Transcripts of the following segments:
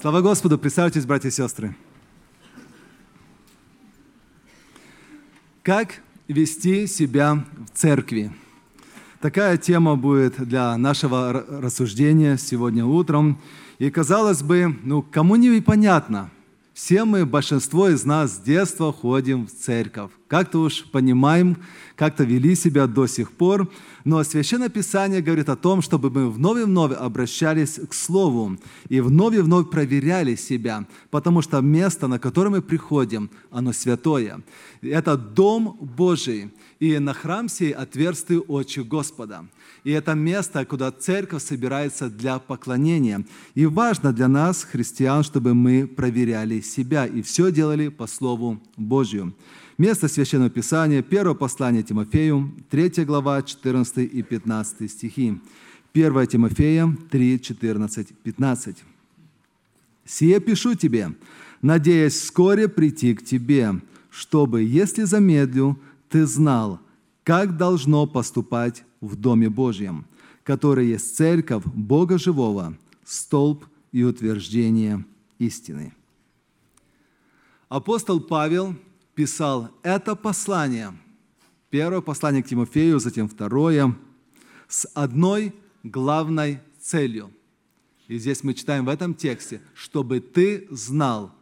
Слава Господу! Представьтесь, братья и сестры. Как вести себя в церкви? Такая тема будет для нашего рассуждения сегодня утром. И казалось бы, ну кому не понятно – все мы, большинство из нас с детства ходим в церковь. Как-то уж понимаем, как-то вели себя до сих пор. Но Священное Писание говорит о том, чтобы мы вновь и вновь обращались к Слову и вновь и вновь проверяли себя, потому что место, на которое мы приходим, оно святое. Это Дом Божий, и на храм сей отверстые очи Господа. И это место, куда церковь собирается для поклонения. И важно для нас, христиан, чтобы мы проверяли себя и все делали по Слову Божью. Место Священного Писания, первое послание Тимофею, 3 глава, 14 и 15 стихи. 1 Тимофея 3, 14, 15. «Сие пишу тебе, надеясь вскоре прийти к тебе, чтобы, если замедлю, ты знал, как должно поступать в Доме Божьем, который есть церковь Бога Живого, столб и утверждение истины. Апостол Павел писал это послание, первое послание к Тимофею, затем второе, с одной главной целью. И здесь мы читаем в этом тексте, чтобы ты знал,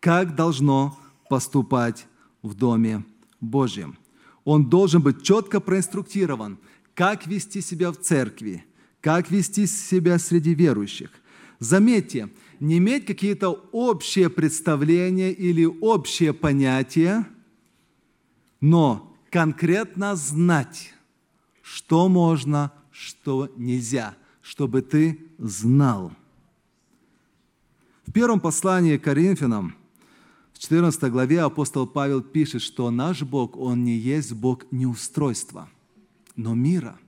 как должно поступать в Доме Божьем. Он должен быть четко проинструктирован – как вести себя в церкви, как вести себя среди верующих. Заметьте, не иметь какие-то общие представления или общие понятия, но конкретно знать, что можно, что нельзя, чтобы ты знал. В первом послании к Коринфянам, в 14 главе апостол Павел пишет, что наш Бог, Он не есть Бог неустройства – но мира.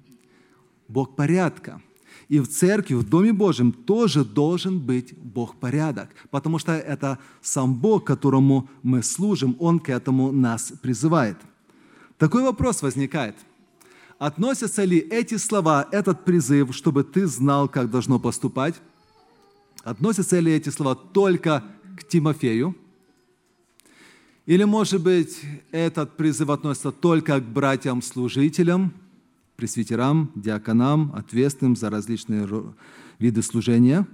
Бог порядка. И в церкви, в Доме Божьем тоже должен быть Бог порядок, потому что это сам Бог, которому мы служим, Он к этому нас призывает. Такой вопрос возникает. Относятся ли эти слова, этот призыв, чтобы ты знал, как должно поступать? Относятся ли эти слова только к Тимофею? Или, может быть, этот призыв относится только к братьям-служителям – пресвитерам, диаконам, ответственным за различные виды служения.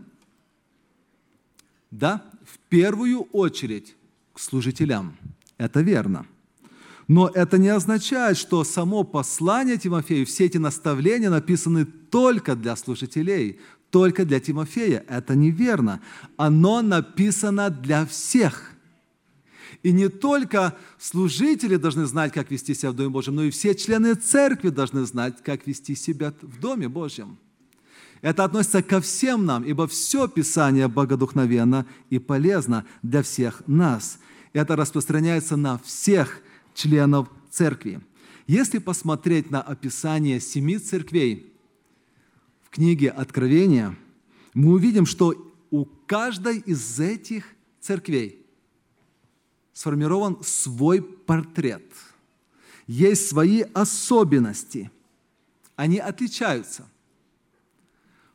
Да, в первую очередь к служителям. Это верно. Но это не означает, что само послание Тимофею, все эти наставления написаны только для служителей, только для Тимофея. Это неверно. Оно написано для всех – и не только служители должны знать, как вести себя в Доме Божьем, но и все члены церкви должны знать, как вести себя в Доме Божьем. Это относится ко всем нам, ибо все Писание богодухновенно и полезно для всех нас. Это распространяется на всех членов церкви. Если посмотреть на описание семи церквей в книге Откровения, мы увидим, что у каждой из этих церквей – сформирован свой портрет. Есть свои особенности. Они отличаются.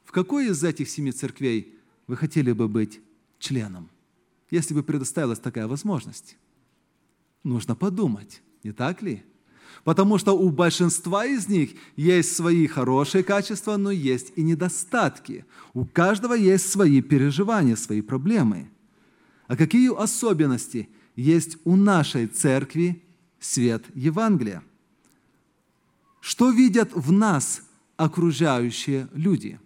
В какой из этих семи церквей вы хотели бы быть членом, если бы предоставилась такая возможность? Нужно подумать, не так ли? Потому что у большинства из них есть свои хорошие качества, но есть и недостатки. У каждого есть свои переживания, свои проблемы. А какие особенности есть у нашей церкви свет Евангелия. Что видят в нас окружающие люди?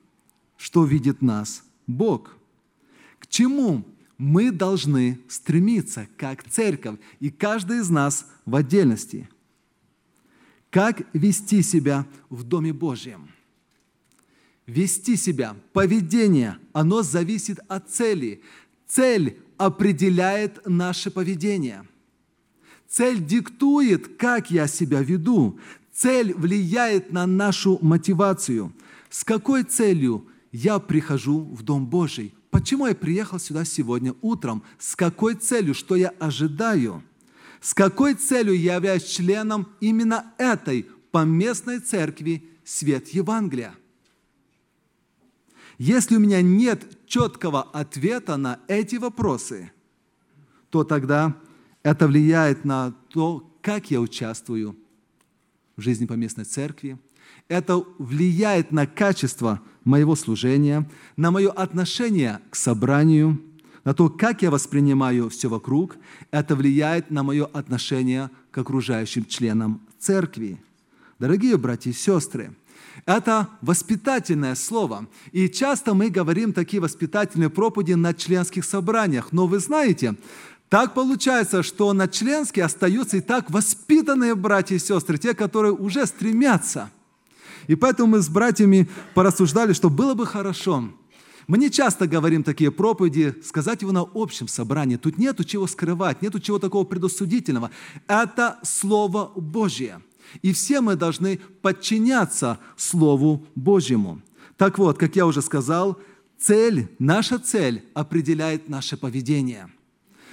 Что видит нас Бог? К чему мы должны стремиться, как церковь, и каждый из нас в отдельности? Как вести себя в Доме Божьем? Вести себя, поведение, оно зависит от цели. Цель определяет наше поведение. Цель диктует, как я себя веду. Цель влияет на нашу мотивацию. С какой целью я прихожу в Дом Божий? Почему я приехал сюда сегодня утром? С какой целью? Что я ожидаю? С какой целью я являюсь членом именно этой поместной церкви «Свет Евангелия»? Если у меня нет четкого ответа на эти вопросы, то тогда это влияет на то, как я участвую в жизни поместной церкви. Это влияет на качество моего служения, на мое отношение к собранию, на то, как я воспринимаю все вокруг. Это влияет на мое отношение к окружающим членам церкви. Дорогие братья и сестры, это воспитательное слово. И часто мы говорим такие воспитательные проповеди на членских собраниях. Но вы знаете, так получается, что на членские остаются и так воспитанные братья и сестры, те, которые уже стремятся. И поэтому мы с братьями порассуждали, что было бы хорошо. Мы не часто говорим такие проповеди, сказать его на общем собрании. Тут нету чего скрывать, нету чего такого предосудительного. Это Слово Божье. И все мы должны подчиняться Слову Божьему. Так вот, как я уже сказал, цель, наша цель определяет наше поведение.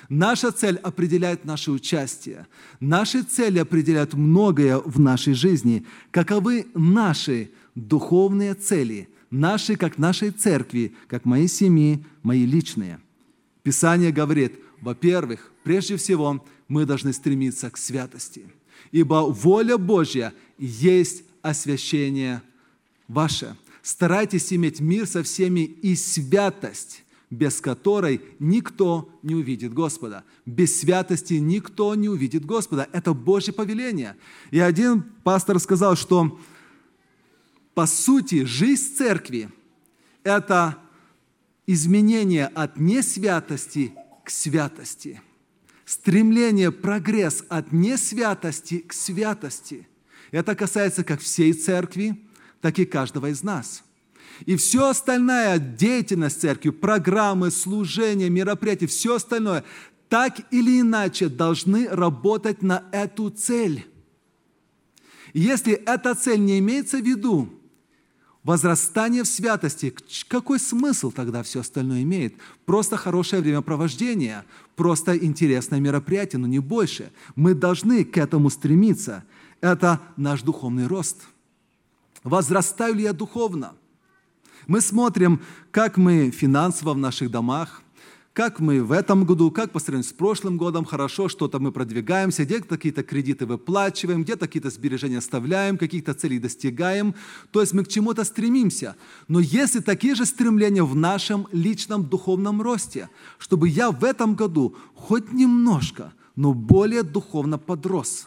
Наша цель определяет наше участие. Наши цели определяют многое в нашей жизни. Каковы наши духовные цели, наши, как нашей церкви, как моей семьи, мои личные. Писание говорит, во-первых, прежде всего, мы должны стремиться к святости – ибо воля Божья есть освящение ваше. Старайтесь иметь мир со всеми и святость, без которой никто не увидит Господа. Без святости никто не увидит Господа. Это Божье повеление. И один пастор сказал, что по сути жизнь церкви – это изменение от несвятости к святости – стремление, прогресс от несвятости к святости. Это касается как всей церкви, так и каждого из нас. И все остальная деятельность церкви, программы, служения, мероприятия, все остальное, так или иначе должны работать на эту цель. И если эта цель не имеется в виду, возрастание в святости, какой смысл тогда все остальное имеет? Просто хорошее времяпровождение, просто интересное мероприятие, но не больше. Мы должны к этому стремиться. Это наш духовный рост. Возрастаю ли я духовно? Мы смотрим, как мы финансово в наших домах – как мы в этом году, как по сравнению с прошлым годом, хорошо, что-то мы продвигаемся, где-то какие-то кредиты выплачиваем, где-то какие-то сбережения оставляем, каких-то целей достигаем. То есть мы к чему-то стремимся. Но если такие же стремления в нашем личном духовном росте, чтобы я в этом году хоть немножко, но более духовно подрос.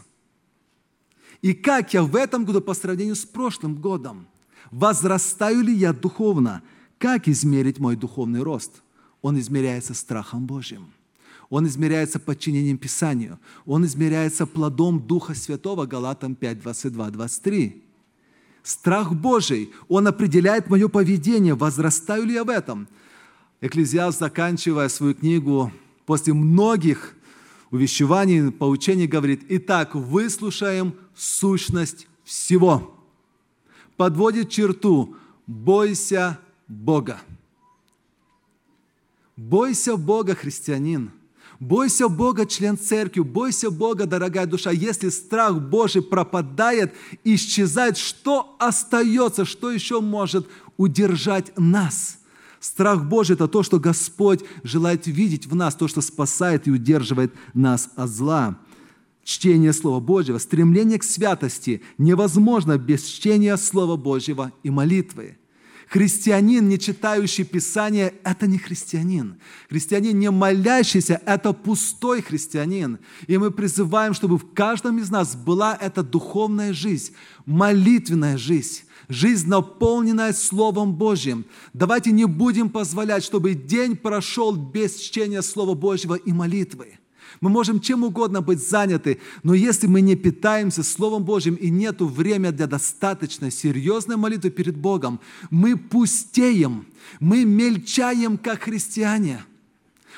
И как я в этом году по сравнению с прошлым годом? Возрастаю ли я духовно? Как измерить мой духовный рост? Он измеряется страхом Божьим. Он измеряется подчинением Писанию. Он измеряется плодом Духа Святого, Галатам 5, 22, 23. Страх Божий, он определяет мое поведение, возрастаю ли я в этом. Экклезиаст, заканчивая свою книгу, после многих увещеваний, поучений, говорит, «Итак, выслушаем сущность всего». Подводит черту «Бойся Бога». Бойся Бога, христианин. Бойся Бога, член церкви. Бойся Бога, дорогая душа. Если страх Божий пропадает, исчезает, что остается, что еще может удержать нас? Страх Божий – это то, что Господь желает видеть в нас, то, что спасает и удерживает нас от зла. Чтение Слова Божьего, стремление к святости невозможно без чтения Слова Божьего и молитвы. Христианин, не читающий Писание, это не христианин. Христианин, не молящийся, это пустой христианин. И мы призываем, чтобы в каждом из нас была эта духовная жизнь, молитвенная жизнь, жизнь, наполненная Словом Божьим. Давайте не будем позволять, чтобы день прошел без чтения Слова Божьего и молитвы. Мы можем чем угодно быть заняты, но если мы не питаемся Словом Божьим и нет времени для достаточно серьезной молитвы перед Богом, мы пустеем, мы мельчаем, как христиане.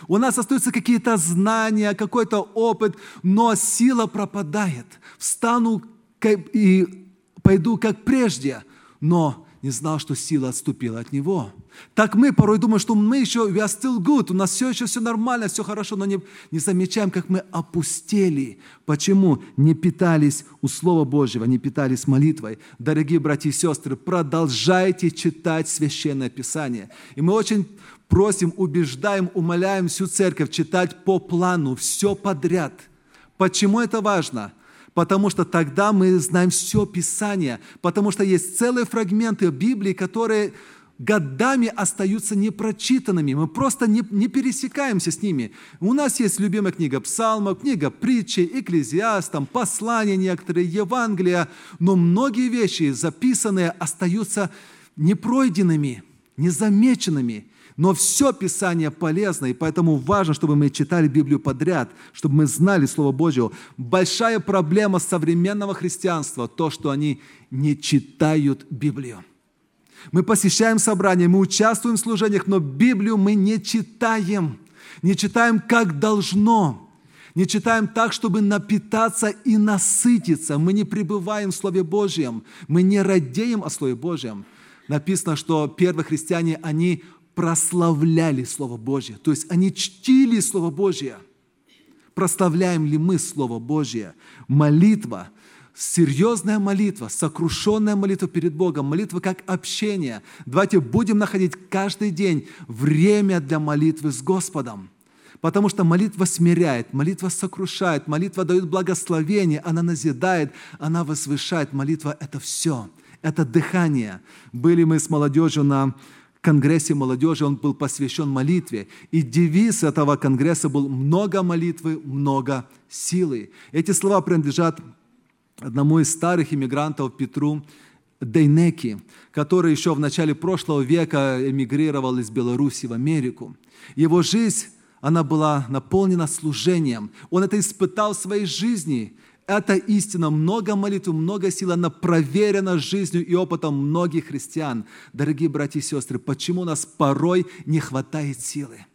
У нас остаются какие-то знания, какой-то опыт, но сила пропадает. Встану и пойду как прежде, но не знал, что сила отступила от него. Так мы порой думаем, что мы еще, we are still good, у нас все еще все нормально, все хорошо, но не, не замечаем, как мы опустели. Почему? Не питались у Слова Божьего, не питались молитвой. Дорогие братья и сестры, продолжайте читать Священное Писание. И мы очень просим, убеждаем, умоляем всю церковь читать по плану, все подряд. Почему это важно? Потому что тогда мы знаем все Писание, потому что есть целые фрагменты Библии, которые годами остаются непрочитанными. Мы просто не, не пересекаемся с ними. У нас есть любимая книга Псалмов, книга притчи, Экклезиаст, там, послания некоторые, Евангелия, но многие вещи записанные остаются непройденными, незамеченными. Но все Писание полезно, и поэтому важно, чтобы мы читали Библию подряд, чтобы мы знали Слово Божье. Большая проблема современного христианства – то, что они не читают Библию. Мы посещаем собрания, мы участвуем в служениях, но Библию мы не читаем. Не читаем, как должно. Не читаем так, чтобы напитаться и насытиться. Мы не пребываем в Слове Божьем. Мы не радеем о Слове Божьем. Написано, что первые христиане, они прославляли Слово Божье. То есть они чтили Слово Божье. Прославляем ли мы Слово Божье? Молитва – серьезная молитва, сокрушенная молитва перед Богом, молитва как общение. Давайте будем находить каждый день время для молитвы с Господом. Потому что молитва смиряет, молитва сокрушает, молитва дает благословение, она назидает, она возвышает. Молитва – это все, это дыхание. Были мы с молодежью на конгрессе молодежи, он был посвящен молитве. И девиз этого конгресса был «много молитвы, много силы». Эти слова принадлежат одному из старых иммигрантов Петру Дейнеки, который еще в начале прошлого века эмигрировал из Беларуси в Америку. Его жизнь, она была наполнена служением. Он это испытал в своей жизни. Это истина, много молитв, много сил, она проверена жизнью и опытом многих христиан. Дорогие братья и сестры, почему у нас порой не хватает силы?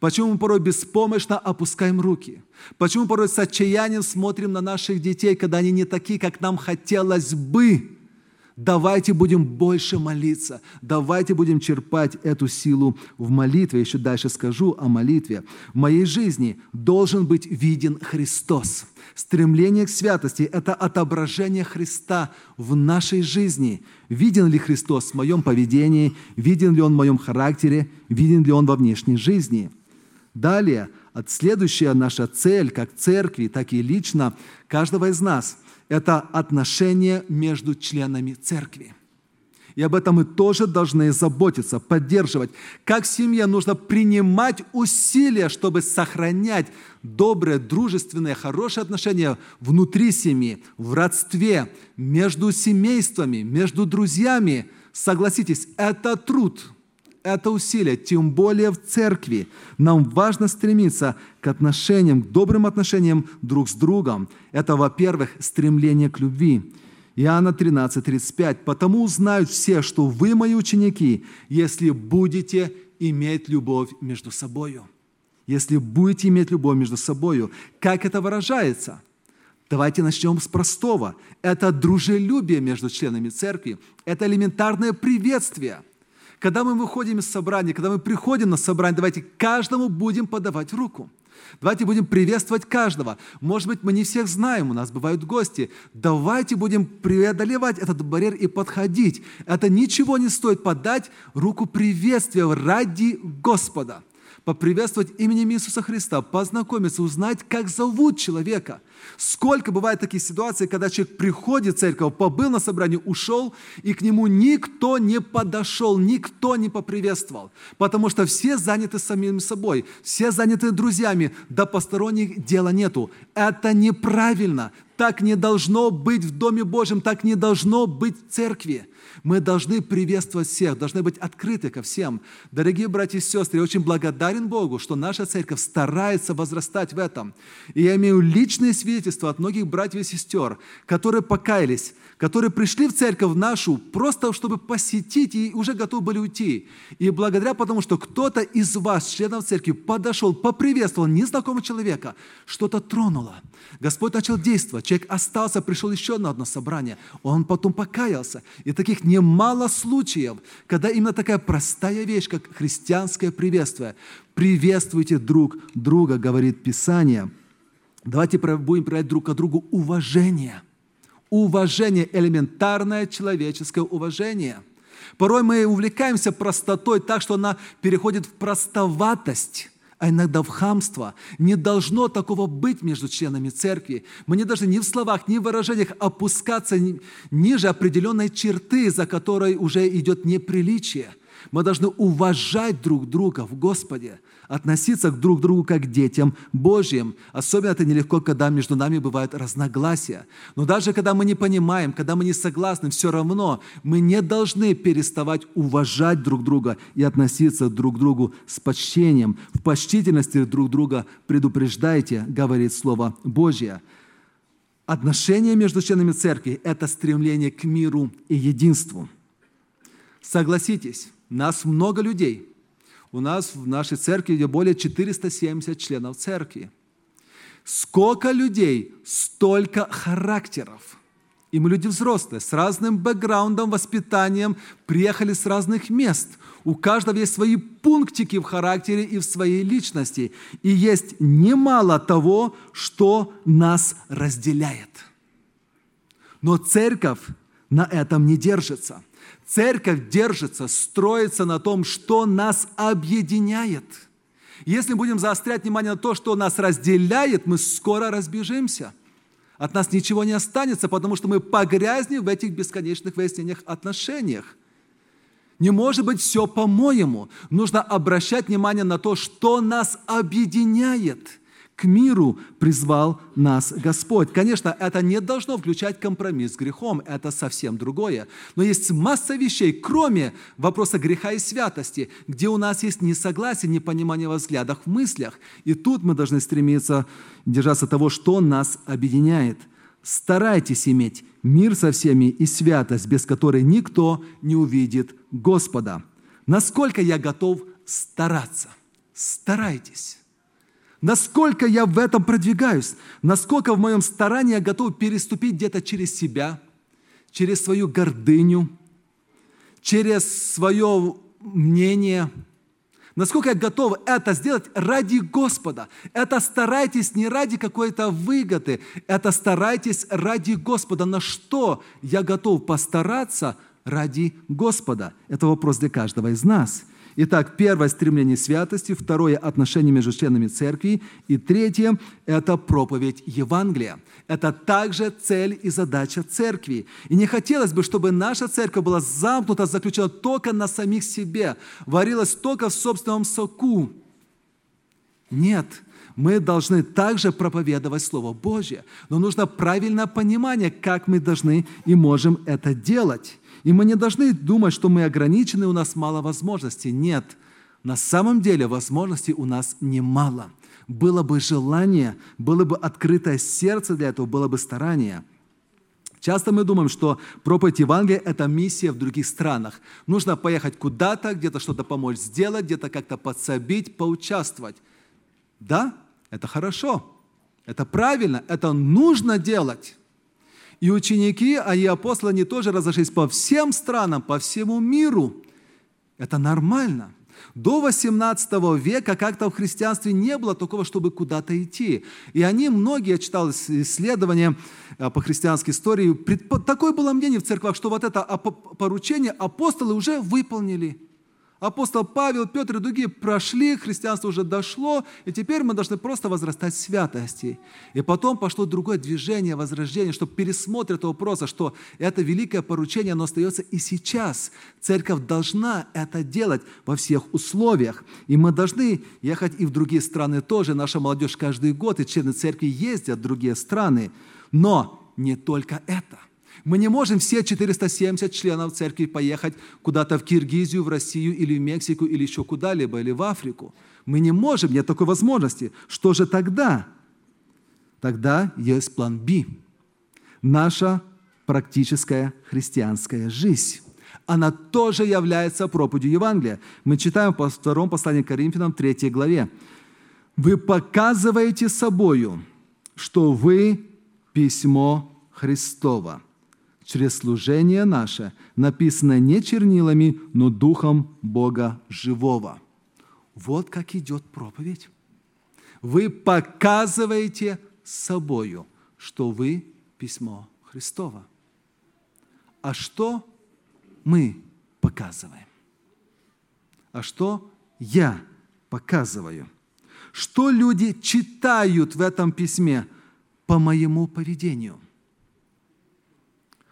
Почему мы порой беспомощно опускаем руки? Почему порой с отчаянием смотрим на наших детей, когда они не такие, как нам хотелось бы? Давайте будем больше молиться. Давайте будем черпать эту силу в молитве. Еще дальше скажу о молитве. В моей жизни должен быть виден Христос. Стремление к святости – это отображение Христа в нашей жизни. Виден ли Христос в моем поведении? Виден ли Он в моем характере? Виден ли Он во внешней жизни? Далее, следующая наша цель, как церкви, так и лично каждого из нас, это отношения между членами церкви. И об этом мы тоже должны заботиться, поддерживать. Как семье нужно принимать усилия, чтобы сохранять добрые, дружественные, хорошие отношения внутри семьи, в родстве, между семействами, между друзьями. Согласитесь, это труд – это усилие, тем более в церкви. Нам важно стремиться к отношениям, к добрым отношениям друг с другом. Это, во-первых, стремление к любви. Иоанна 13, 35. «Потому узнают все, что вы мои ученики, если будете иметь любовь между собою». Если будете иметь любовь между собою. Как это выражается? Давайте начнем с простого. Это дружелюбие между членами церкви. Это элементарное приветствие – когда мы выходим из собрания, когда мы приходим на собрание, давайте каждому будем подавать руку. Давайте будем приветствовать каждого. Может быть, мы не всех знаем, у нас бывают гости. Давайте будем преодолевать этот барьер и подходить. Это ничего не стоит подать руку приветствия ради Господа поприветствовать именем Иисуса Христа, познакомиться, узнать, как зовут человека. Сколько бывает таких ситуаций, когда человек приходит в церковь, побыл на собрании, ушел, и к нему никто не подошел, никто не поприветствовал, потому что все заняты самим собой, все заняты друзьями, да посторонних дела нету. Это неправильно. Так не должно быть в Доме Божьем, так не должно быть в церкви. Мы должны приветствовать всех, должны быть открыты ко всем. Дорогие братья и сестры, я очень благодарен Богу, что наша церковь старается возрастать в этом. И я имею личные свидетельства от многих братьев и сестер, которые покаялись, которые пришли в церковь нашу просто, чтобы посетить и уже готовы были уйти. И благодаря потому, что кто-то из вас, членов церкви, подошел, поприветствовал незнакомого человека, что-то тронуло. Господь начал действовать, Человек остался, пришел еще на одно собрание. Он потом покаялся. И таких немало случаев, когда именно такая простая вещь, как христианское приветствие. Приветствуйте друг друга, говорит Писание. Давайте будем проявлять друг к другу уважение. Уважение, элементарное человеческое уважение. Порой мы увлекаемся простотой так, что она переходит в простоватость а иногда в хамство. Не должно такого быть между членами церкви. Мы не должны ни в словах, ни в выражениях опускаться ниже определенной черты, за которой уже идет неприличие. Мы должны уважать друг друга в Господе относиться к друг другу как к детям Божьим. Особенно это нелегко, когда между нами бывают разногласия. Но даже когда мы не понимаем, когда мы не согласны, все равно мы не должны переставать уважать друг друга и относиться друг к другу с почтением. В почтительности друг друга предупреждайте, говорит Слово Божье. Отношения между членами церкви – это стремление к миру и единству. Согласитесь, нас много людей – у нас в нашей церкви где более 470 членов церкви. Сколько людей, столько характеров. И мы люди взрослые, с разным бэкграундом, воспитанием, приехали с разных мест. У каждого есть свои пунктики в характере и в своей личности. И есть немало того, что нас разделяет. Но церковь на этом не держится. Церковь держится, строится на том, что нас объединяет. Если будем заострять внимание на то, что нас разделяет, мы скоро разбежимся. От нас ничего не останется, потому что мы погрязнем в этих бесконечных выяснениях отношениях. Не может быть все по-моему. Нужно обращать внимание на то, что нас объединяет – к миру призвал нас Господь. Конечно, это не должно включать компромисс с грехом, это совсем другое. Но есть масса вещей, кроме вопроса греха и святости, где у нас есть несогласие, непонимание во взглядах, в мыслях. И тут мы должны стремиться держаться того, что нас объединяет. Старайтесь иметь мир со всеми и святость, без которой никто не увидит Господа. Насколько я готов стараться? Старайтесь. Насколько я в этом продвигаюсь, насколько в моем старании я готов переступить где-то через себя, через свою гордыню, через свое мнение, насколько я готов это сделать ради Господа. Это старайтесь не ради какой-то выгоды, это старайтесь ради Господа. На что я готов постараться ради Господа? Это вопрос для каждого из нас – Итак, первое – стремление святости, второе – отношения между членами церкви, и третье – это проповедь Евангелия. Это также цель и задача церкви. И не хотелось бы, чтобы наша церковь была замкнута, заключена только на самих себе, варилась только в собственном соку. Нет, мы должны также проповедовать Слово Божье, но нужно правильное понимание, как мы должны и можем это делать. И мы не должны думать, что мы ограничены, у нас мало возможностей. Нет, на самом деле возможностей у нас немало. Было бы желание, было бы открытое сердце для этого, было бы старание. Часто мы думаем, что проповедь Евангелия – это миссия в других странах. Нужно поехать куда-то, где-то что-то помочь сделать, где-то как-то подсобить, поучаствовать. Да, это хорошо, это правильно, это нужно делать. И ученики, а и апостолы, они тоже разошлись по всем странам, по всему миру. Это нормально. До 18 века как-то в христианстве не было такого, чтобы куда-то идти. И они, многие, я читал исследования э, по христианской истории, такое было мнение в церквах, что вот это поручение апостолы уже выполнили – Апостол Павел, Петр и другие прошли, христианство уже дошло, и теперь мы должны просто возрастать святости. И потом пошло другое движение, возрождение, чтобы пересмотр этого вопроса, что это великое поручение, оно остается и сейчас. Церковь должна это делать во всех условиях. И мы должны ехать и в другие страны тоже. Наша молодежь каждый год, и члены церкви ездят в другие страны. Но не только это. Мы не можем все 470 членов церкви поехать куда-то в Киргизию, в Россию или в Мексику, или еще куда-либо, или в Африку. Мы не можем, нет такой возможности. Что же тогда? Тогда есть план Б. Наша практическая христианская жизнь. Она тоже является проповедью Евангелия. Мы читаем по второму посланию к Коринфянам, 3 главе. «Вы показываете собою, что вы письмо Христово, через служение наше, написанное не чернилами, но духом Бога живого. Вот как идет проповедь. Вы показываете собою, что вы письмо Христово. А что мы показываем? А что я показываю? Что люди читают в этом письме по моему поведению?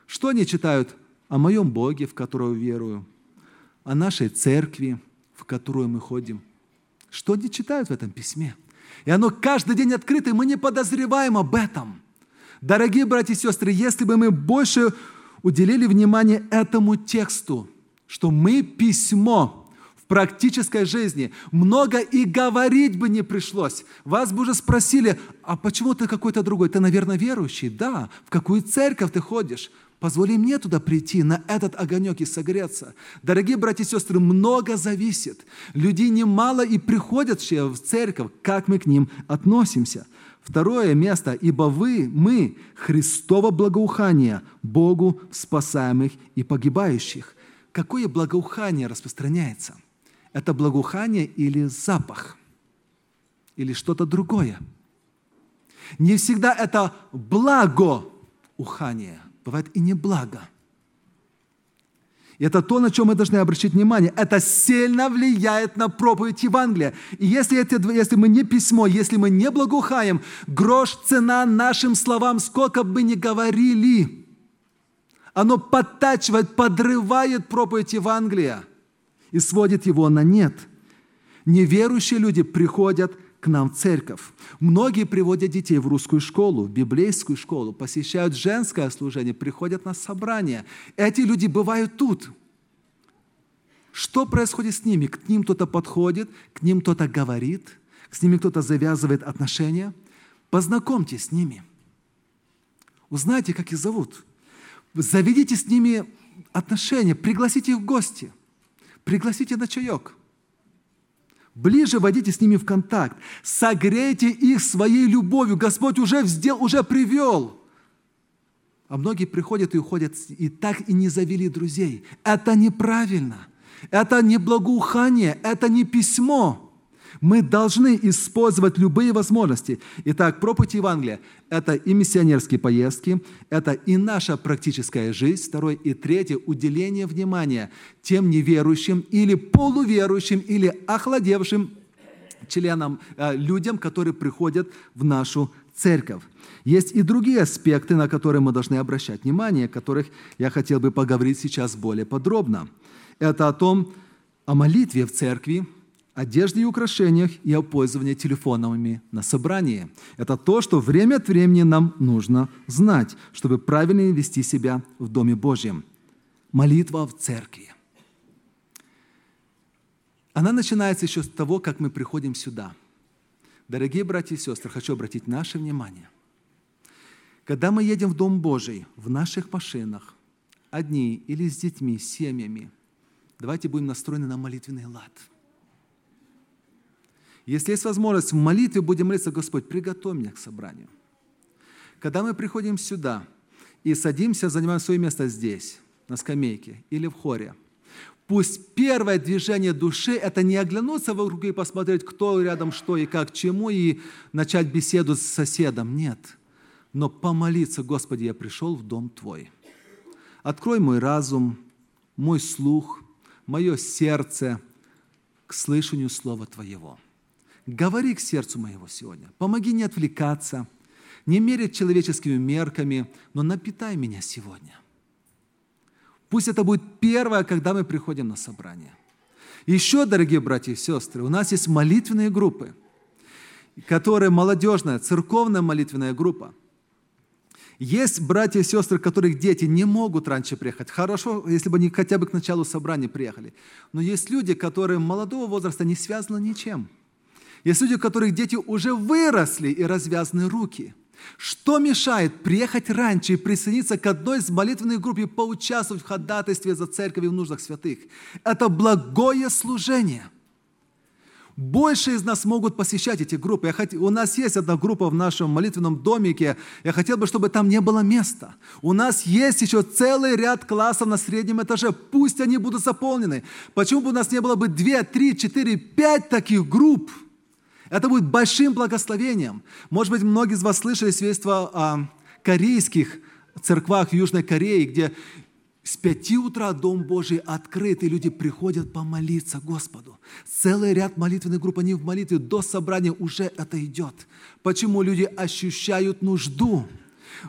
Что они читают о моем Боге, в которого верую, о нашей церкви, в которую мы ходим? Что они читают в этом письме? И оно каждый день открыто, и мы не подозреваем об этом. Дорогие братья и сестры, если бы мы больше уделили внимание этому тексту, что мы письмо, практической жизни. Много и говорить бы не пришлось. Вас бы уже спросили, а почему ты какой-то другой? Ты, наверное, верующий? Да. В какую церковь ты ходишь? Позволи мне туда прийти, на этот огонек и согреться. Дорогие братья и сестры, много зависит. Людей немало и приходят в церковь, как мы к ним относимся. Второе место, ибо вы, мы, Христово благоухание Богу спасаемых и погибающих. Какое благоухание распространяется – это благоухание или запах, или что-то другое. Не всегда это благоухание, бывает и не благо. И это то, на чем мы должны обращать внимание. Это сильно влияет на проповедь Евангелия. И если, это, если мы не письмо, если мы не благоухаем, грош цена нашим словам, сколько бы ни говорили. Оно подтачивает, подрывает проповедь Евангелия – и сводит его на нет. Неверующие люди приходят к нам в церковь. Многие приводят детей в русскую школу, в библейскую школу, посещают женское служение, приходят на собрания. Эти люди бывают тут. Что происходит с ними? К ним кто-то подходит, к ним кто-то говорит, с ними кто-то завязывает отношения. Познакомьтесь с ними. Узнайте, как их зовут. Заведите с ними отношения, пригласите их в гости – Пригласите на чаек. Ближе войдите с ними в контакт. Согрейте их своей любовью. Господь уже сделал, уже привел. А многие приходят и уходят, и так и не завели друзей. Это неправильно. Это не благоухание, это не письмо. Мы должны использовать любые возможности. Итак, проповедь Евангелия – это и миссионерские поездки, это и наша практическая жизнь. Второе и третье – уделение внимания тем неверующим или полуверующим или охладевшим членам, э, людям, которые приходят в нашу церковь. Есть и другие аспекты, на которые мы должны обращать внимание, о которых я хотел бы поговорить сейчас более подробно. Это о том, о молитве в церкви, одежде и украшениях и о пользовании телефонами на собрании. Это то, что время от времени нам нужно знать, чтобы правильно вести себя в Доме Божьем. Молитва в церкви. Она начинается еще с того, как мы приходим сюда. Дорогие братья и сестры, хочу обратить наше внимание. Когда мы едем в Дом Божий, в наших машинах, одни или с детьми, с семьями, давайте будем настроены на молитвенный лад – если есть возможность, в молитве будем молиться, Господь, приготовь меня к собранию. Когда мы приходим сюда и садимся, занимаем свое место здесь, на скамейке или в хоре, пусть первое движение души – это не оглянуться вокруг и посмотреть, кто рядом, что и как, чему, и начать беседу с соседом. Нет. Но помолиться, Господи, я пришел в дом Твой. Открой мой разум, мой слух, мое сердце к слышанию Слова Твоего – Говори к сердцу моего сегодня. Помоги не отвлекаться, не мерить человеческими мерками, но напитай меня сегодня. Пусть это будет первое, когда мы приходим на собрание. Еще, дорогие братья и сестры, у нас есть молитвенные группы, которые молодежная, церковная молитвенная группа. Есть братья и сестры, которых дети не могут раньше приехать. Хорошо, если бы они хотя бы к началу собрания приехали. Но есть люди, которые молодого возраста не связаны ничем – есть люди, у которых дети уже выросли и развязаны руки. Что мешает приехать раньше и присоединиться к одной из молитвенных групп и поучаствовать в ходатайстве за церковь и в нуждах святых? Это благое служение. Больше из нас могут посещать эти группы. Я хот... У нас есть одна группа в нашем молитвенном домике. Я хотел бы, чтобы там не было места. У нас есть еще целый ряд классов на среднем этаже. Пусть они будут заполнены. Почему бы у нас не было бы 2, 3, 4, 5 таких групп? Это будет большим благословением. Может быть, многие из вас слышали свидетельства о корейских церквах Южной Кореи, где с пяти утра Дом Божий открыт, и люди приходят помолиться Господу. Целый ряд молитвенных групп, они в молитве до собрания уже это идет. Почему люди ощущают нужду?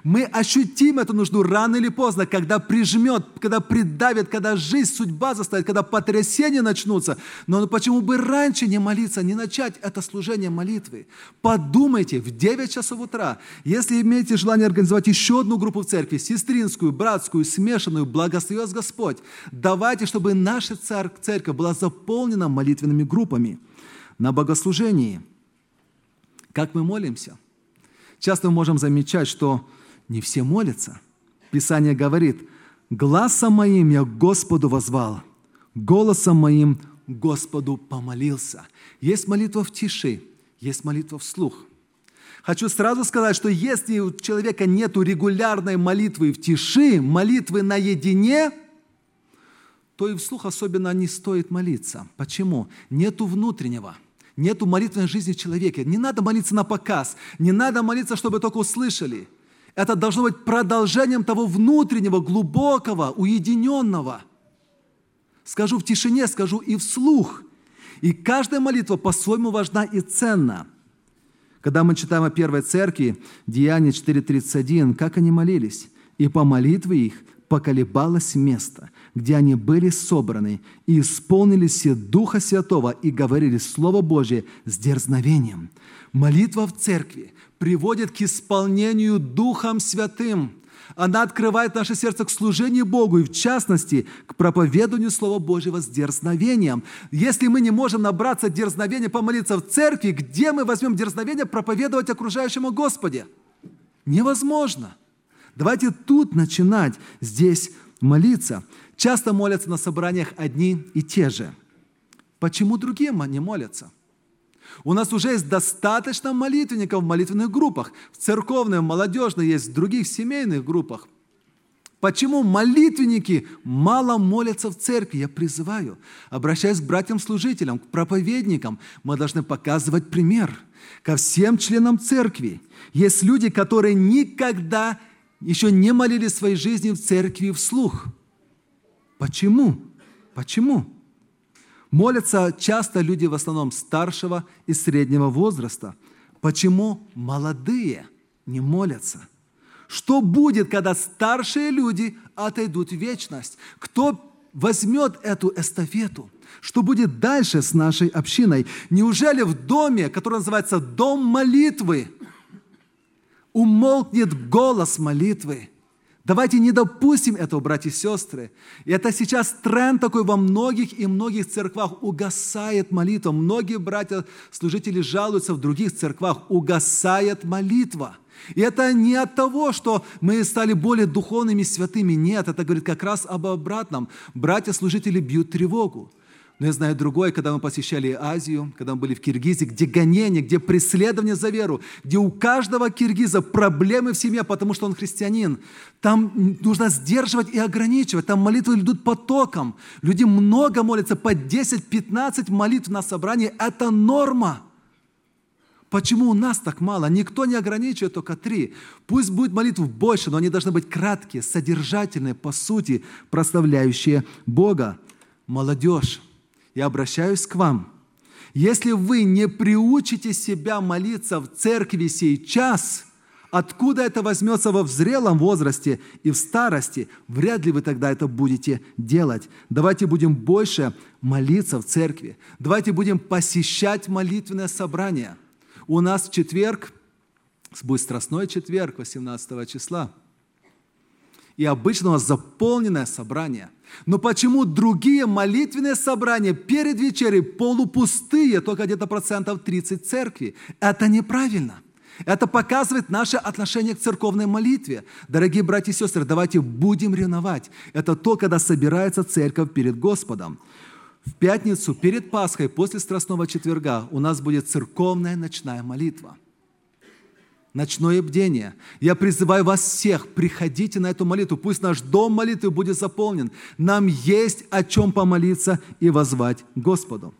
Мы ощутим эту нужду рано или поздно, когда прижмет, когда придавит, когда жизнь, судьба заставит, когда потрясения начнутся. Но почему бы раньше не молиться, не начать это служение молитвы? Подумайте, в 9 часов утра, если имеете желание организовать еще одну группу в церкви, сестринскую, братскую, смешанную, благослови Господь, давайте, чтобы наша церковь была заполнена молитвенными группами на богослужении. Как мы молимся? Часто мы можем замечать, что не все молятся. Писание говорит, «Глазом моим я Господу возвал, голосом моим Господу помолился». Есть молитва в тиши, есть молитва вслух. Хочу сразу сказать, что если у человека нет регулярной молитвы в тиши, молитвы наедине, то и вслух особенно не стоит молиться. Почему? Нету внутреннего – Нету молитвенной жизни в человеке. Не надо молиться на показ. Не надо молиться, чтобы только услышали. Это должно быть продолжением того внутреннего, глубокого, уединенного. Скажу в тишине, скажу и вслух. И каждая молитва по-своему важна и ценна. Когда мы читаем о первой церкви, Деяние 4.31, как они молились, и по молитве их поколебалось место, где они были собраны, и исполнились все Духа Святого и говорили Слово Божие с дерзновением. Молитва в церкви приводит к исполнению Духом Святым. Она открывает наше сердце к служению Богу и, в частности, к проповеданию Слова Божьего с дерзновением. Если мы не можем набраться дерзновения помолиться в церкви, где мы возьмем дерзновение проповедовать окружающему Господе? Невозможно. Давайте тут начинать, здесь молиться. Часто молятся на собраниях одни и те же. Почему другие не молятся? У нас уже есть достаточно молитвенников в молитвенных группах. В церковной, молодежной, есть в других семейных группах. Почему молитвенники мало молятся в церкви? Я призываю, обращаясь к братьям-служителям, к проповедникам, мы должны показывать пример. Ко всем членам церкви есть люди, которые никогда еще не молились в своей жизни в церкви вслух. Почему? Почему? Молятся часто люди в основном старшего и среднего возраста. Почему молодые не молятся? Что будет, когда старшие люди отойдут в вечность? Кто возьмет эту эстафету? Что будет дальше с нашей общиной? Неужели в доме, который называется «дом молитвы», умолкнет голос молитвы? Давайте не допустим этого, братья и сестры. И это сейчас тренд такой во многих и многих церквах. Угасает молитва. Многие братья-служители жалуются в других церквах. Угасает молитва. И это не от того, что мы стали более духовными, святыми. Нет, это говорит как раз об обратном. Братья-служители бьют тревогу. Но я знаю другое, когда мы посещали Азию, когда мы были в Киргизии, где гонение, где преследование за веру, где у каждого киргиза проблемы в семье, потому что он христианин. Там нужно сдерживать и ограничивать. Там молитвы идут потоком. Люди много молятся, по 10-15 молитв на собрании. Это норма. Почему у нас так мало? Никто не ограничивает только три. Пусть будет молитв больше, но они должны быть краткие, содержательные, по сути, прославляющие Бога. Молодежь, я обращаюсь к вам. Если вы не приучите себя молиться в церкви сейчас, откуда это возьмется во взрелом возрасте и в старости, вряд ли вы тогда это будете делать. Давайте будем больше молиться в церкви. Давайте будем посещать молитвенное собрание. У нас в четверг, будет Страстной четверг, 18 числа – и обычно у нас заполненное собрание. Но почему другие молитвенные собрания перед вечерей полупустые, только где-то процентов 30 церкви? Это неправильно. Это показывает наше отношение к церковной молитве. Дорогие братья и сестры, давайте будем ревновать. Это то, когда собирается церковь перед Господом. в пятницу перед Пасхой, после Страстного четверга, у нас будет церковная ночная молитва. Ночное бдение. Я призываю вас всех, приходите на эту молитву. Пусть наш дом молитвы будет заполнен. Нам есть о чем помолиться и возвать Господу.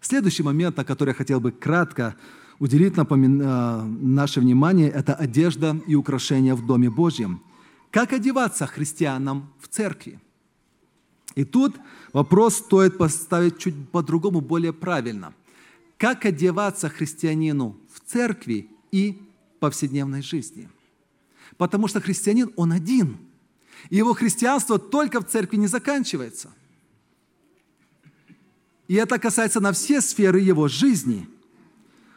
Следующий момент, на который я хотел бы кратко уделить напомин... Э, наше внимание, это одежда и украшения в Доме Божьем. Как одеваться христианам в церкви? И тут вопрос стоит поставить чуть по-другому, более правильно. Как одеваться христианину в церкви и повседневной жизни? Потому что христианин, он один. И его христианство только в церкви не заканчивается. И это касается на все сферы его жизни.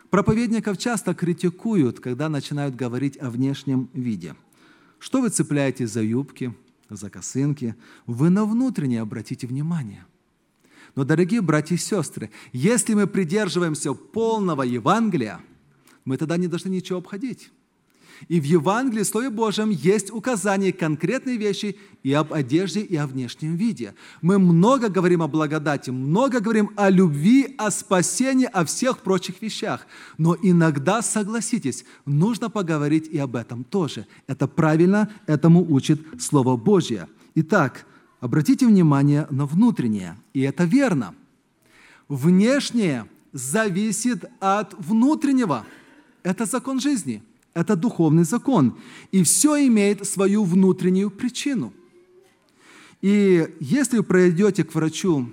Проповедников часто критикуют, когда начинают говорить о внешнем виде. Что вы цепляете за юбки – за косынки, вы на внутреннее обратите внимание. Но, дорогие братья и сестры, если мы придерживаемся полного Евангелия, мы тогда не должны ничего обходить. И в Евангелии, Слове Божьем, есть указание конкретной вещи и об одежде, и о внешнем виде. Мы много говорим о благодати, много говорим о любви, о спасении, о всех прочих вещах. Но иногда, согласитесь, нужно поговорить и об этом тоже. Это правильно, этому учит Слово Божье. Итак, обратите внимание на внутреннее, и это верно. Внешнее зависит от внутреннего. Это закон жизни – это духовный закон. И все имеет свою внутреннюю причину. И если вы пройдете к врачу,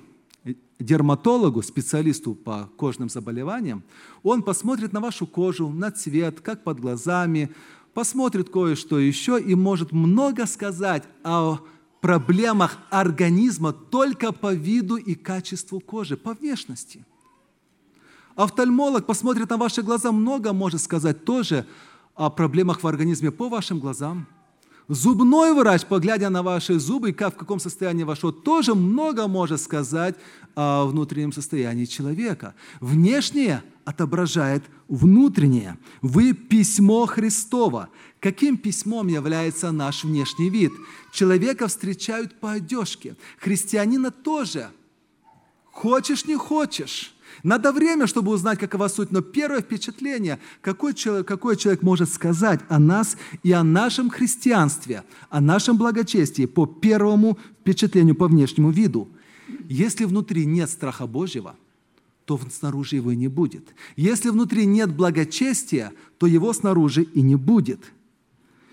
дерматологу, специалисту по кожным заболеваниям, он посмотрит на вашу кожу, на цвет, как под глазами, посмотрит кое-что еще и может много сказать о проблемах организма только по виду и качеству кожи, по внешности. Офтальмолог посмотрит на ваши глаза, много может сказать тоже о проблемах в организме по вашим глазам. Зубной врач, поглядя на ваши зубы и как, в каком состоянии вашего, тоже много может сказать о внутреннем состоянии человека. Внешнее отображает внутреннее. Вы письмо Христово. Каким письмом является наш внешний вид? Человека встречают по одежке. Христианина тоже. Хочешь, не хочешь. Надо время, чтобы узнать, какова суть, но первое впечатление, какой человек, какой человек может сказать о нас и о нашем христианстве, о нашем благочестии по первому впечатлению, по внешнему виду. Если внутри нет страха Божьего, то снаружи его и не будет. Если внутри нет благочестия, то его снаружи и не будет.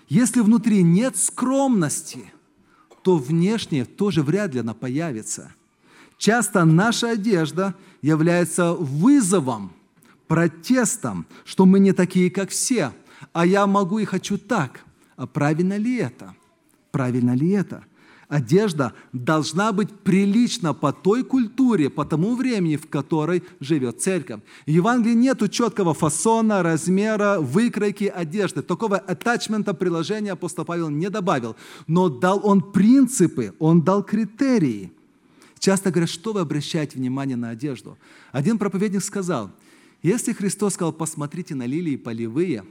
Если внутри нет скромности, то внешне тоже вряд ли она появится – Часто наша одежда является вызовом, протестом, что мы не такие, как все, а я могу и хочу так. А правильно ли это? Правильно ли это? Одежда должна быть прилична по той культуре, по тому времени, в которой живет церковь. В Евангелии нет четкого фасона, размера, выкройки одежды. Такого атачмента приложения апостол Павел не добавил. Но дал он принципы, он дал критерии – Часто говорят, что вы обращаете внимание на одежду. Один проповедник сказал, если Христос сказал, посмотрите на лилии полевые,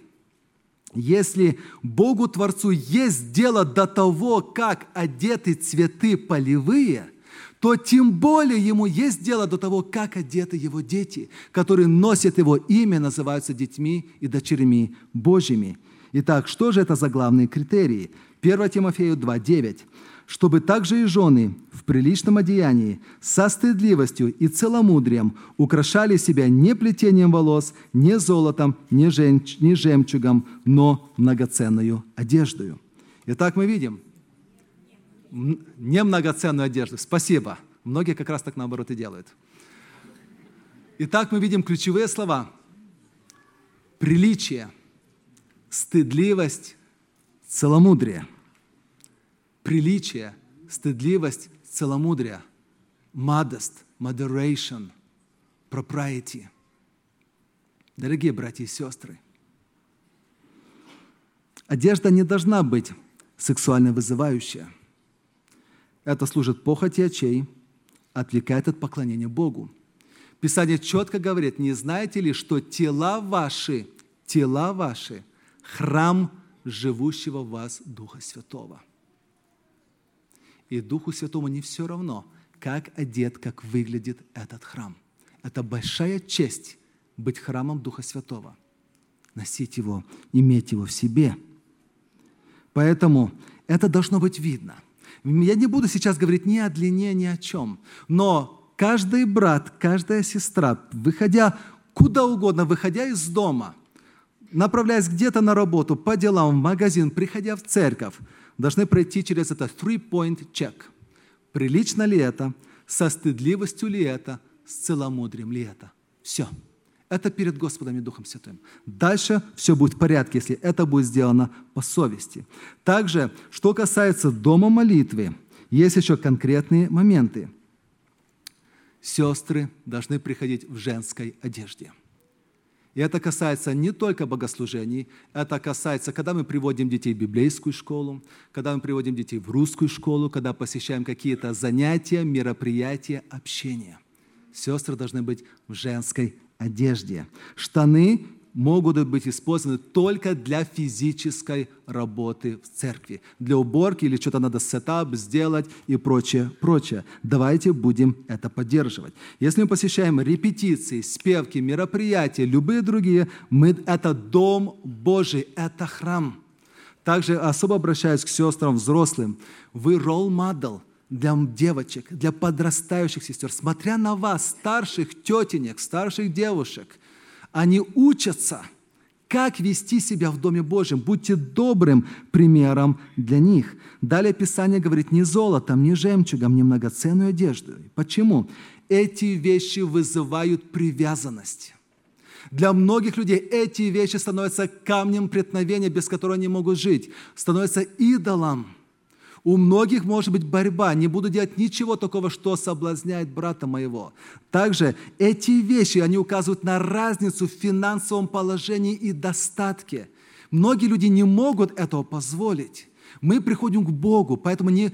если Богу Творцу есть дело до того, как одеты цветы полевые, то тем более ему есть дело до того, как одеты его дети, которые носят его имя, называются детьми и дочерьми Божьими. Итак, что же это за главные критерии? 1 Тимофею 2.9 чтобы также и жены в приличном одеянии, со стыдливостью и целомудрием украшали себя не плетением волос, не золотом, не, женч, не жемчугом, но многоценную одеждою. Итак, мы видим не многоценную одежду. Спасибо. Многие как раз так наоборот и делают. Итак, мы видим ключевые слова. Приличие, стыдливость, целомудрие – приличие, стыдливость, целомудрие, modest, moderation, propriety. Дорогие братья и сестры, одежда не должна быть сексуально вызывающая. Это служит похоти очей, отвлекает от поклонения Богу. Писание четко говорит, не знаете ли, что тела ваши, тела ваши, храм живущего в вас Духа Святого – и Духу Святому не все равно, как одет, как выглядит этот храм. Это большая честь быть храмом Духа Святого, носить его, иметь его в себе. Поэтому это должно быть видно. Я не буду сейчас говорить ни о длине, ни о чем, но каждый брат, каждая сестра, выходя куда угодно, выходя из дома, направляясь где-то на работу, по делам, в магазин, приходя в церковь, должны пройти через это three-point check. Прилично ли это? Со стыдливостью ли это? С целомудрием ли это? Все. Это перед Господом и Духом Святым. Дальше все будет в порядке, если это будет сделано по совести. Также, что касается дома молитвы, есть еще конкретные моменты. Сестры должны приходить в женской одежде. И это касается не только богослужений, это касается, когда мы приводим детей в библейскую школу, когда мы приводим детей в русскую школу, когда посещаем какие-то занятия, мероприятия, общения. Сестры должны быть в женской одежде. Штаны могут быть использованы только для физической работы в церкви. Для уборки или что-то надо сетап сделать и прочее, прочее. Давайте будем это поддерживать. Если мы посещаем репетиции, спевки, мероприятия, любые другие, мы, это дом Божий, это храм. Также особо обращаюсь к сестрам взрослым. Вы role model – для девочек, для подрастающих сестер, смотря на вас, старших тетенек, старших девушек, они учатся, как вести себя в Доме Божьем. Будьте добрым примером для них. Далее Писание говорит, не золотом, не жемчугом, не многоценную одежду. Почему? Эти вещи вызывают привязанность. Для многих людей эти вещи становятся камнем преткновения, без которого они могут жить, становятся идолом – у многих может быть борьба. Не буду делать ничего такого, что соблазняет брата моего. Также эти вещи, они указывают на разницу в финансовом положении и достатке. Многие люди не могут этого позволить. Мы приходим к Богу, поэтому не,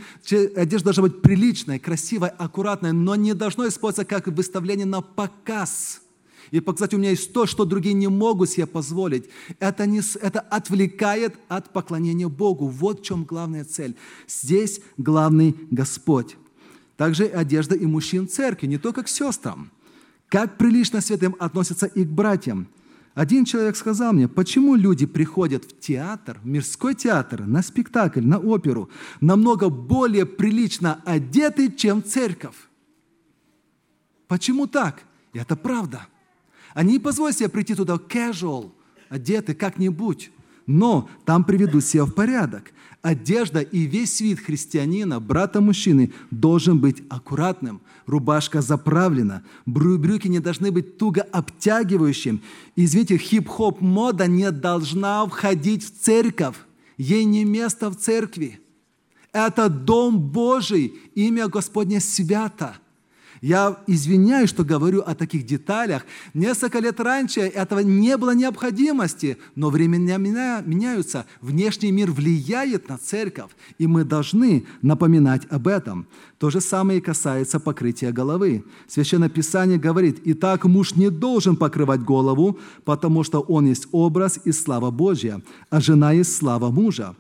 одежда должна быть приличная, красивая, аккуратная, но не должно использоваться как выставление на показ – и показать, у меня есть то, что другие не могут себе позволить. Это, не, это отвлекает от поклонения Богу. Вот в чем главная цель. Здесь главный Господь. Также одежда и мужчин церкви, не только к сестрам. Как прилично святым относятся и к братьям. Один человек сказал мне, почему люди приходят в театр, в мирской театр, на спектакль, на оперу, намного более прилично одеты, чем церковь. Почему так? Это правда. Они не позволят себе прийти туда casual, одеты как-нибудь, но там приведут себя в порядок. Одежда и весь вид христианина, брата-мужчины, должен быть аккуратным. Рубашка заправлена, брюки не должны быть туго обтягивающим. Извините, хип-хоп мода не должна входить в церковь. Ей не место в церкви. Это дом Божий, имя Господне свято – я извиняюсь, что говорю о таких деталях. Несколько лет раньше этого не было необходимости, но времена меняются. Внешний мир влияет на церковь, и мы должны напоминать об этом. То же самое и касается покрытия головы. Священное Писание говорит, «Итак, муж не должен покрывать голову, потому что он есть образ и слава Божья, а жена есть слава мужа».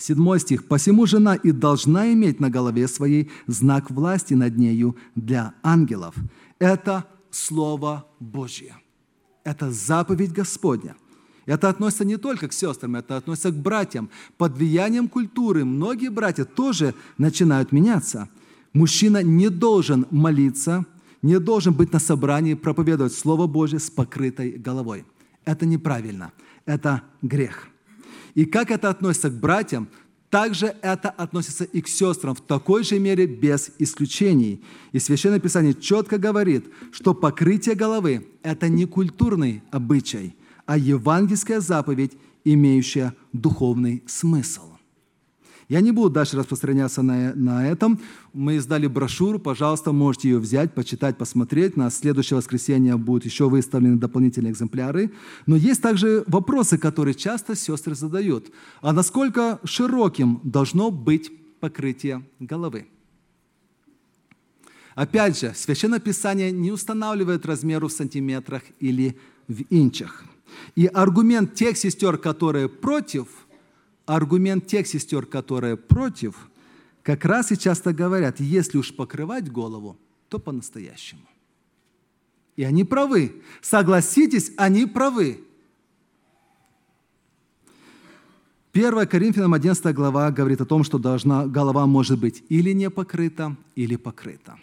Седьмой стих. «Посему жена и должна иметь на голове своей знак власти над нею для ангелов». Это Слово Божье. Это заповедь Господня. Это относится не только к сестрам, это относится к братьям. Под влиянием культуры многие братья тоже начинают меняться. Мужчина не должен молиться, не должен быть на собрании, проповедовать Слово Божье с покрытой головой. Это неправильно. Это грех. И как это относится к братьям, также это относится и к сестрам в такой же мере без исключений. И Священное Писание четко говорит, что покрытие головы – это не культурный обычай, а евангельская заповедь, имеющая духовный смысл. Я не буду дальше распространяться на, на этом. Мы издали брошюру, пожалуйста, можете ее взять, почитать, посмотреть. На следующее воскресенье будут еще выставлены дополнительные экземпляры. Но есть также вопросы, которые часто сестры задают. А насколько широким должно быть покрытие головы? Опять же, Священное Писание не устанавливает размеру в сантиметрах или в инчах. И аргумент тех сестер, которые против – аргумент тех сестер, которые против, как раз и часто говорят, если уж покрывать голову, то по-настоящему. И они правы. Согласитесь, они правы. 1 Коринфянам 11 глава говорит о том, что должна, голова может быть или не покрыта, или покрыта.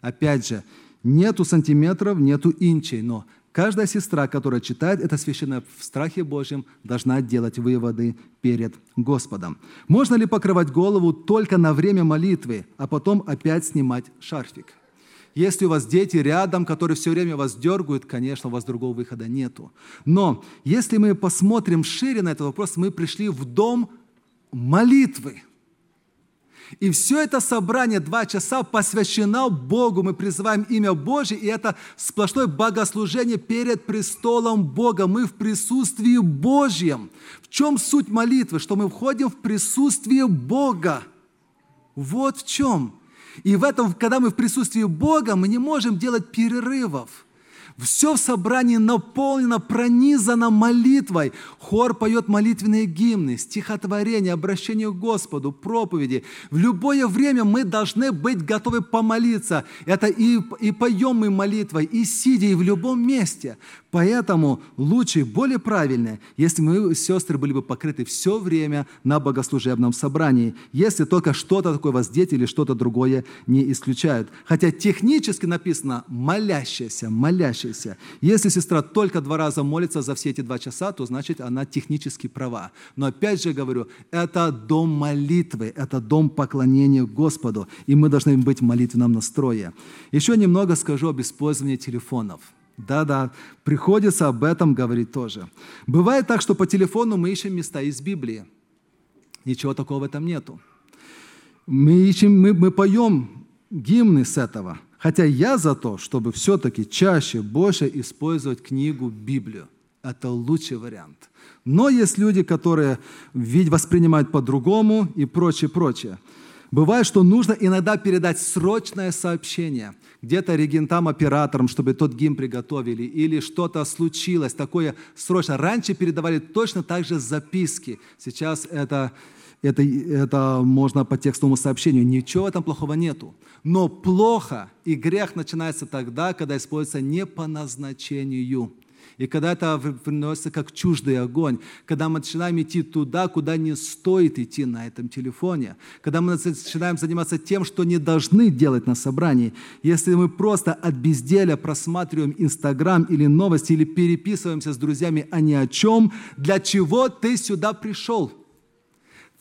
Опять же, нету сантиметров, нету инчей, но каждая сестра, которая читает это священное в страхе Божьем, должна делать выводы перед Господом. Можно ли покрывать голову только на время молитвы, а потом опять снимать шарфик? Если у вас дети рядом, которые все время вас дергают, конечно, у вас другого выхода нету. Но если мы посмотрим шире на этот вопрос, мы пришли в дом молитвы. И все это собрание, два часа, посвящено Богу. Мы призываем имя Божье, и это сплошное богослужение перед престолом Бога. Мы в присутствии Божьем. В чем суть молитвы? Что мы входим в присутствие Бога. Вот в чем. И в этом, когда мы в присутствии Бога, мы не можем делать перерывов. Все в собрании наполнено, пронизано молитвой. Хор поет молитвенные гимны, стихотворения, обращение к Господу, проповеди. В любое время мы должны быть готовы помолиться. Это и, и поем мы молитвой, и сидя, и в любом месте. Поэтому лучше, более правильно, если мы, сестры, были бы покрыты все время на богослужебном собрании, если только что-то такое воздеть или что-то другое не исключают. Хотя технически написано «молящаяся», «молящаяся». Если сестра только два раза молится за все эти два часа, то значит она технически права. Но опять же говорю, это дом молитвы, это дом поклонения Господу, и мы должны быть в молитвенном настрое. Еще немного скажу об использовании телефонов – да-да, приходится об этом говорить тоже. Бывает так, что по телефону мы ищем места из Библии. Ничего такого в этом нету. Мы, ищем, мы, мы поем гимны с этого. Хотя я за то, чтобы все-таки чаще, больше использовать книгу Библию. Это лучший вариант. Но есть люди, которые воспринимают по-другому и прочее, прочее. Бывает, что нужно иногда передать срочное сообщение где-то регентам, операторам, чтобы тот гимн приготовили, или что-то случилось такое срочно. Раньше передавали точно так же записки. Сейчас это, это, это можно по текстовому сообщению. Ничего там плохого нету. Но плохо и грех начинается тогда, когда используется не по назначению. И когда это приносится как чуждый огонь, когда мы начинаем идти туда, куда не стоит идти на этом телефоне, когда мы начинаем заниматься тем, что не должны делать на собрании, если мы просто от безделия просматриваем Инстаграм или новости, или переписываемся с друзьями, а ни о чем, для чего ты сюда пришел –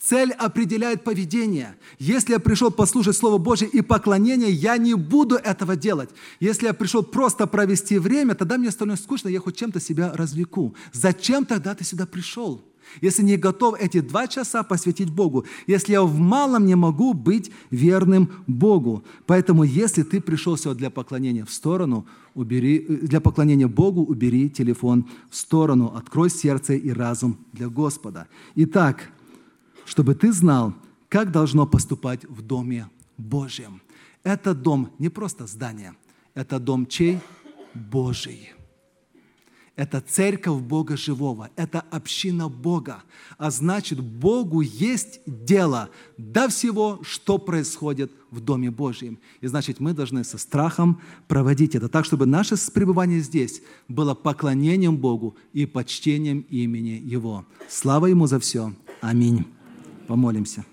Цель определяет поведение. Если я пришел послушать Слово Божье и поклонение, я не буду этого делать. Если я пришел просто провести время, тогда мне становится скучно, я хоть чем-то себя развлеку. Зачем тогда ты сюда пришел? Если не готов эти два часа посвятить Богу, если я в малом не могу быть верным Богу. Поэтому, если ты пришел сюда для поклонения в сторону, убери, для поклонения Богу, убери телефон в сторону, открой сердце и разум для Господа. Итак, чтобы ты знал, как должно поступать в Доме Божьем. Этот дом не просто здание, это дом чей? Божий. Это церковь Бога живого, это община Бога. А значит, Богу есть дело до всего, что происходит в Доме Божьем. И значит, мы должны со страхом проводить это так, чтобы наше пребывание здесь было поклонением Богу и почтением имени Его. Слава Ему за все. Аминь. Помолимся.